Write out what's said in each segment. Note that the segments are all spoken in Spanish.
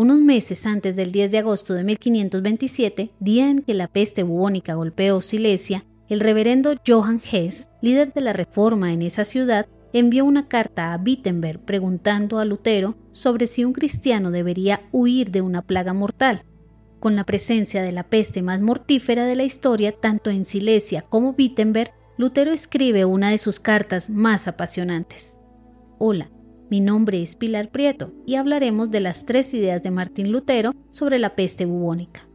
Unos meses antes del 10 de agosto de 1527, día en que la peste bubónica golpeó Silesia, el reverendo Johann Hess, líder de la reforma en esa ciudad, envió una carta a Wittenberg preguntando a Lutero sobre si un cristiano debería huir de una plaga mortal. Con la presencia de la peste más mortífera de la historia, tanto en Silesia como Wittenberg, Lutero escribe una de sus cartas más apasionantes. Hola, mi nombre es Pilar Prieto y hablaremos de las tres ideas de Martín Lutero sobre la peste bubónica.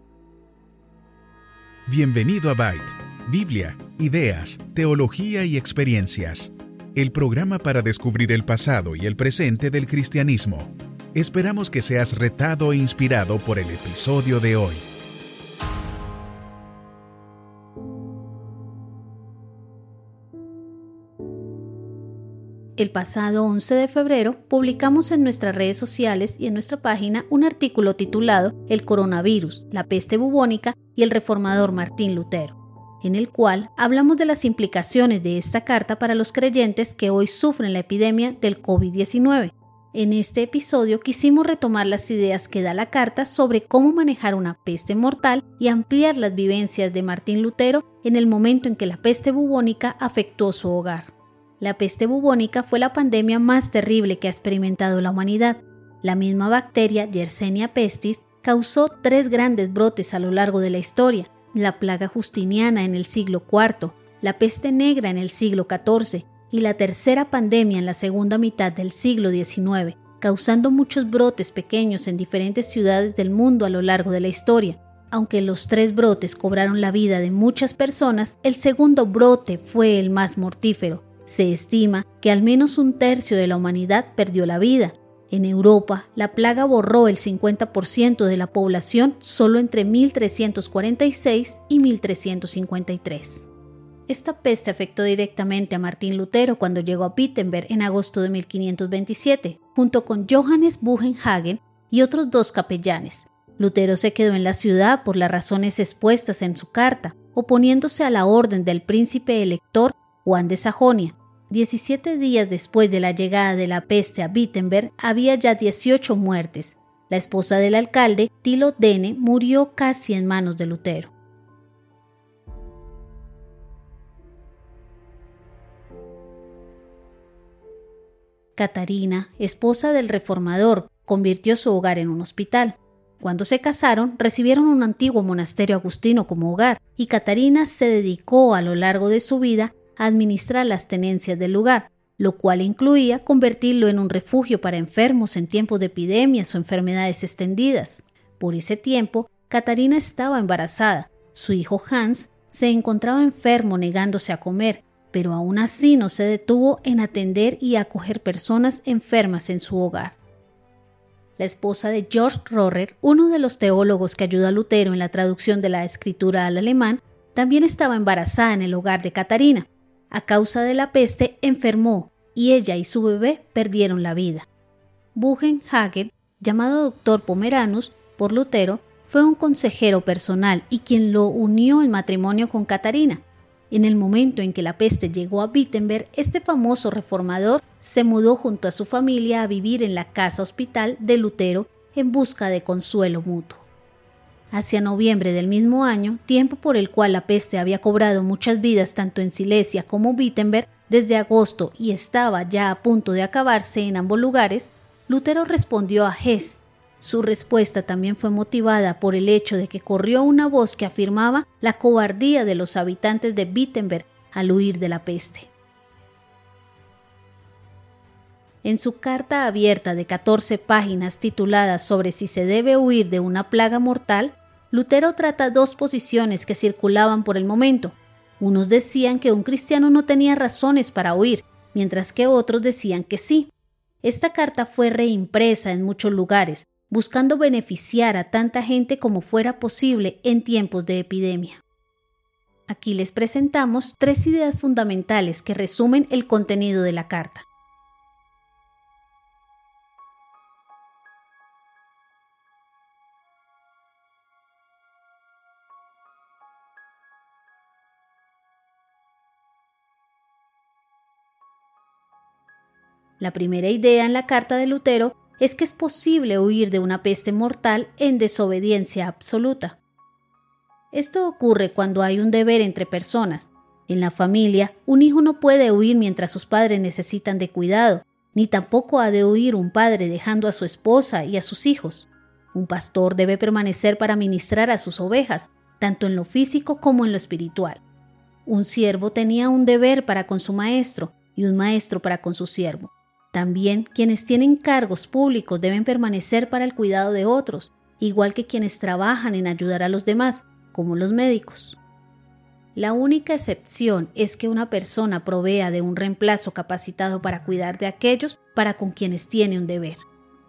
Bienvenido a Byte, Biblia, ideas, teología y experiencias el programa para descubrir el pasado y el presente del cristianismo. Esperamos que seas retado e inspirado por el episodio de hoy. El pasado 11 de febrero publicamos en nuestras redes sociales y en nuestra página un artículo titulado El coronavirus, la peste bubónica y el reformador Martín Lutero en el cual hablamos de las implicaciones de esta carta para los creyentes que hoy sufren la epidemia del COVID-19. En este episodio quisimos retomar las ideas que da la carta sobre cómo manejar una peste mortal y ampliar las vivencias de Martín Lutero en el momento en que la peste bubónica afectó su hogar. La peste bubónica fue la pandemia más terrible que ha experimentado la humanidad. La misma bacteria, Yersinia pestis, causó tres grandes brotes a lo largo de la historia, la plaga justiniana en el siglo IV, la peste negra en el siglo XIV y la tercera pandemia en la segunda mitad del siglo XIX, causando muchos brotes pequeños en diferentes ciudades del mundo a lo largo de la historia. Aunque los tres brotes cobraron la vida de muchas personas, el segundo brote fue el más mortífero. Se estima que al menos un tercio de la humanidad perdió la vida, en Europa, la plaga borró el 50% de la población solo entre 1346 y 1353. Esta peste afectó directamente a Martín Lutero cuando llegó a Wittenberg en agosto de 1527, junto con Johannes Buchenhagen y otros dos capellanes. Lutero se quedó en la ciudad por las razones expuestas en su carta, oponiéndose a la orden del príncipe elector Juan de Sajonia, 17 días después de la llegada de la peste a Wittenberg, había ya 18 muertes. La esposa del alcalde, Tilo Dene, murió casi en manos de Lutero. Catarina, esposa del reformador, convirtió su hogar en un hospital. Cuando se casaron, recibieron un antiguo monasterio agustino como hogar, y Catarina se dedicó a lo largo de su vida administrar las tenencias del lugar, lo cual incluía convertirlo en un refugio para enfermos en tiempos de epidemias o enfermedades extendidas. Por ese tiempo, Catarina estaba embarazada. Su hijo Hans se encontraba enfermo negándose a comer, pero aún así no se detuvo en atender y acoger personas enfermas en su hogar. La esposa de George Rohrer, uno de los teólogos que ayudó a Lutero en la traducción de la escritura al alemán, también estaba embarazada en el hogar de Catarina a causa de la peste, enfermó y ella y su bebé perdieron la vida. Buchenhagen, llamado doctor Pomeranus por Lutero, fue un consejero personal y quien lo unió en matrimonio con Catarina. En el momento en que la peste llegó a Wittenberg, este famoso reformador se mudó junto a su familia a vivir en la casa hospital de Lutero en busca de consuelo mutuo. Hacia noviembre del mismo año, tiempo por el cual la peste había cobrado muchas vidas tanto en Silesia como Wittenberg desde agosto y estaba ya a punto de acabarse en ambos lugares, Lutero respondió a Hess. Su respuesta también fue motivada por el hecho de que corrió una voz que afirmaba la cobardía de los habitantes de Wittenberg al huir de la peste. En su carta abierta de 14 páginas titulada sobre si se debe huir de una plaga mortal, Lutero trata dos posiciones que circulaban por el momento. Unos decían que un cristiano no tenía razones para huir, mientras que otros decían que sí. Esta carta fue reimpresa en muchos lugares, buscando beneficiar a tanta gente como fuera posible en tiempos de epidemia. Aquí les presentamos tres ideas fundamentales que resumen el contenido de la carta. La primera idea en la carta de Lutero es que es posible huir de una peste mortal en desobediencia absoluta. Esto ocurre cuando hay un deber entre personas. En la familia, un hijo no puede huir mientras sus padres necesitan de cuidado, ni tampoco ha de huir un padre dejando a su esposa y a sus hijos. Un pastor debe permanecer para ministrar a sus ovejas, tanto en lo físico como en lo espiritual. Un siervo tenía un deber para con su maestro y un maestro para con su siervo. También quienes tienen cargos públicos deben permanecer para el cuidado de otros, igual que quienes trabajan en ayudar a los demás, como los médicos. La única excepción es que una persona provea de un reemplazo capacitado para cuidar de aquellos para con quienes tiene un deber.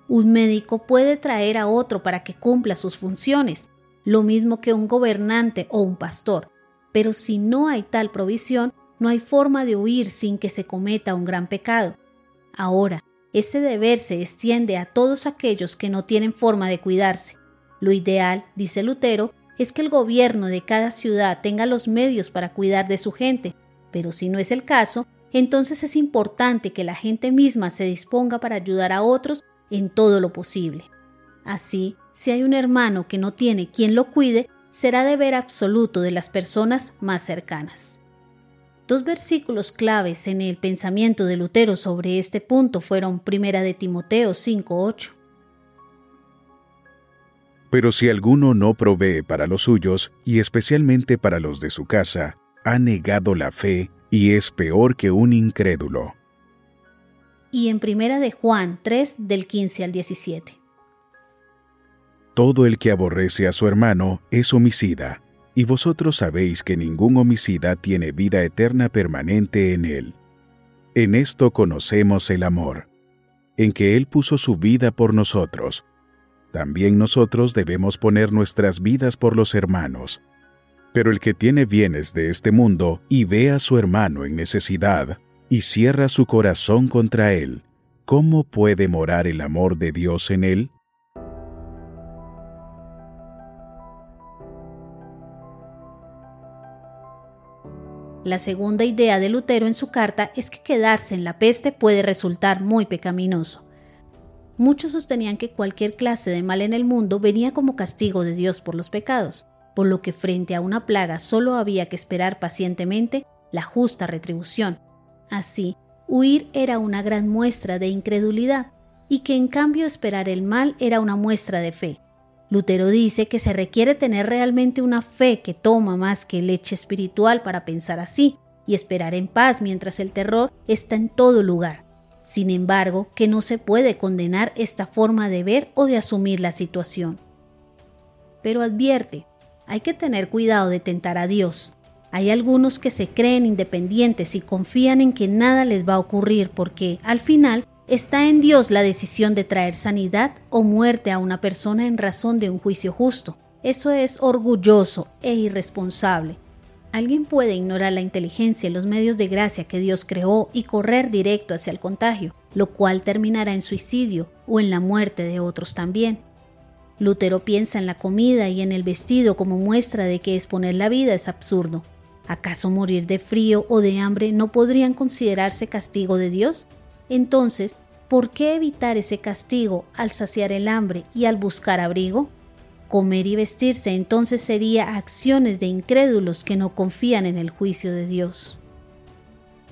Un médico puede traer a otro para que cumpla sus funciones, lo mismo que un gobernante o un pastor, pero si no hay tal provisión, no hay forma de huir sin que se cometa un gran pecado, Ahora, ese deber se extiende a todos aquellos que no tienen forma de cuidarse. Lo ideal, dice Lutero, es que el gobierno de cada ciudad tenga los medios para cuidar de su gente, pero si no es el caso, entonces es importante que la gente misma se disponga para ayudar a otros en todo lo posible. Así, si hay un hermano que no tiene quien lo cuide, será deber absoluto de las personas más cercanas. Dos versículos claves en el pensamiento de Lutero sobre este punto fueron Primera de Timoteo 5:8. Pero si alguno no provee para los suyos, y especialmente para los de su casa, ha negado la fe y es peor que un incrédulo. Y en Primera de Juan 3 del 15 al 17. Todo el que aborrece a su hermano es homicida y vosotros sabéis que ningún homicida tiene vida eterna permanente en él. En esto conocemos el amor, en que Él puso su vida por nosotros. También nosotros debemos poner nuestras vidas por los hermanos. Pero el que tiene bienes de este mundo y ve a su hermano en necesidad, y cierra su corazón contra él, ¿cómo puede morar el amor de Dios en él? La segunda idea de Lutero en su carta es que quedarse en la peste puede resultar muy pecaminoso. Muchos sostenían que cualquier clase de mal en el mundo venía como castigo de Dios por los pecados, por lo que frente a una plaga solo había que esperar pacientemente la justa retribución. Así, huir era una gran muestra de incredulidad, y que en cambio esperar el mal era una muestra de fe. Lutero dice que se requiere tener realmente una fe que toma más que leche espiritual para pensar así y esperar en paz mientras el terror está en todo lugar. Sin embargo, que no se puede condenar esta forma de ver o de asumir la situación. Pero advierte, hay que tener cuidado de tentar a Dios. Hay algunos que se creen independientes y confían en que nada les va a ocurrir porque, al final, Está en Dios la decisión de traer sanidad o muerte a una persona en razón de un juicio justo. Eso es orgulloso e irresponsable. Alguien puede ignorar la inteligencia y los medios de gracia que Dios creó y correr directo hacia el contagio, lo cual terminará en suicidio o en la muerte de otros también. Lutero piensa en la comida y en el vestido como muestra de que exponer la vida es absurdo. ¿Acaso morir de frío o de hambre no podrían considerarse castigo de Dios? Entonces, ¿por qué evitar ese castigo al saciar el hambre y al buscar abrigo? Comer y vestirse entonces sería acciones de incrédulos que no confían en el juicio de Dios.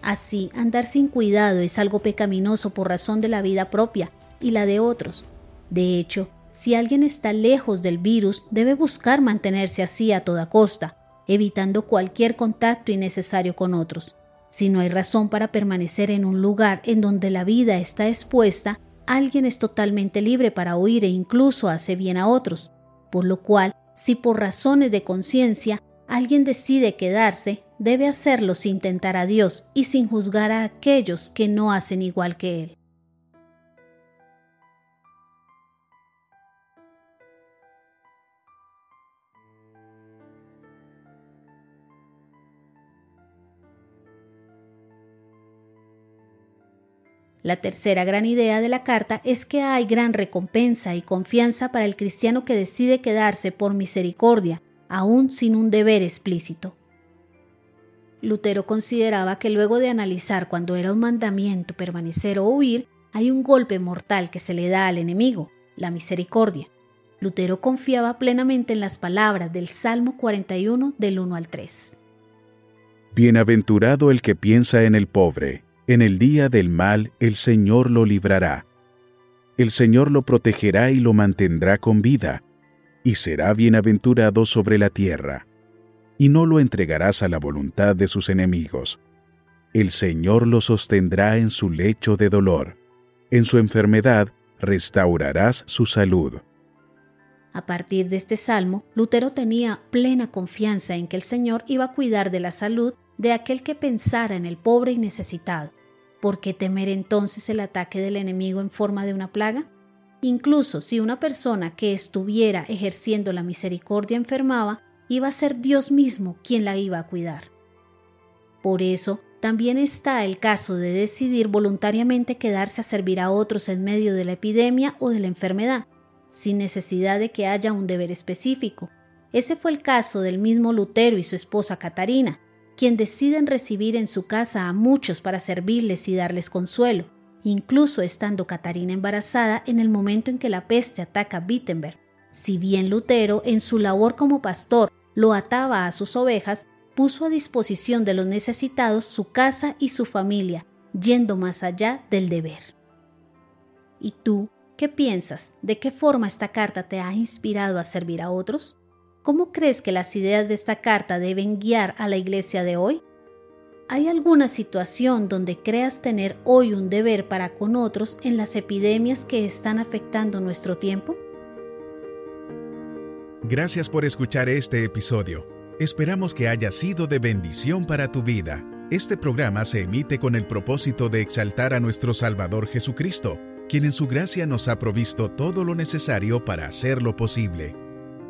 Así, andar sin cuidado es algo pecaminoso por razón de la vida propia y la de otros. De hecho, si alguien está lejos del virus, debe buscar mantenerse así a toda costa, evitando cualquier contacto innecesario con otros. Si no hay razón para permanecer en un lugar en donde la vida está expuesta, alguien es totalmente libre para huir e incluso hace bien a otros. Por lo cual, si por razones de conciencia alguien decide quedarse, debe hacerlo sin tentar a Dios y sin juzgar a aquellos que no hacen igual que Él. La tercera gran idea de la carta es que hay gran recompensa y confianza para el cristiano que decide quedarse por misericordia, aún sin un deber explícito. Lutero consideraba que luego de analizar cuando era un mandamiento permanecer o huir, hay un golpe mortal que se le da al enemigo, la misericordia. Lutero confiaba plenamente en las palabras del Salmo 41 del 1 al 3. Bienaventurado el que piensa en el pobre, en el día del mal el Señor lo librará. El Señor lo protegerá y lo mantendrá con vida, y será bienaventurado sobre la tierra, y no lo entregarás a la voluntad de sus enemigos. El Señor lo sostendrá en su lecho de dolor, en su enfermedad restaurarás su salud. A partir de este salmo, Lutero tenía plena confianza en que el Señor iba a cuidar de la salud de aquel que pensara en el pobre y necesitado. ¿Por qué temer entonces el ataque del enemigo en forma de una plaga? Incluso si una persona que estuviera ejerciendo la misericordia enfermaba, iba a ser Dios mismo quien la iba a cuidar. Por eso, también está el caso de decidir voluntariamente quedarse a servir a otros en medio de la epidemia o de la enfermedad, sin necesidad de que haya un deber específico. Ese fue el caso del mismo Lutero y su esposa Catarina, quien deciden recibir en su casa a muchos para servirles y darles consuelo, incluso estando Catarina embarazada en el momento en que la peste ataca a Wittenberg. Si bien Lutero, en su labor como pastor, lo ataba a sus ovejas, puso a disposición de los necesitados su casa y su familia, yendo más allá del deber. ¿Y tú qué piensas? ¿De qué forma esta carta te ha inspirado a servir a otros? ¿Cómo crees que las ideas de esta carta deben guiar a la iglesia de hoy? ¿Hay alguna situación donde creas tener hoy un deber para con otros en las epidemias que están afectando nuestro tiempo? Gracias por escuchar este episodio. Esperamos que haya sido de bendición para tu vida. Este programa se emite con el propósito de exaltar a nuestro Salvador Jesucristo, quien en su gracia nos ha provisto todo lo necesario para hacerlo posible.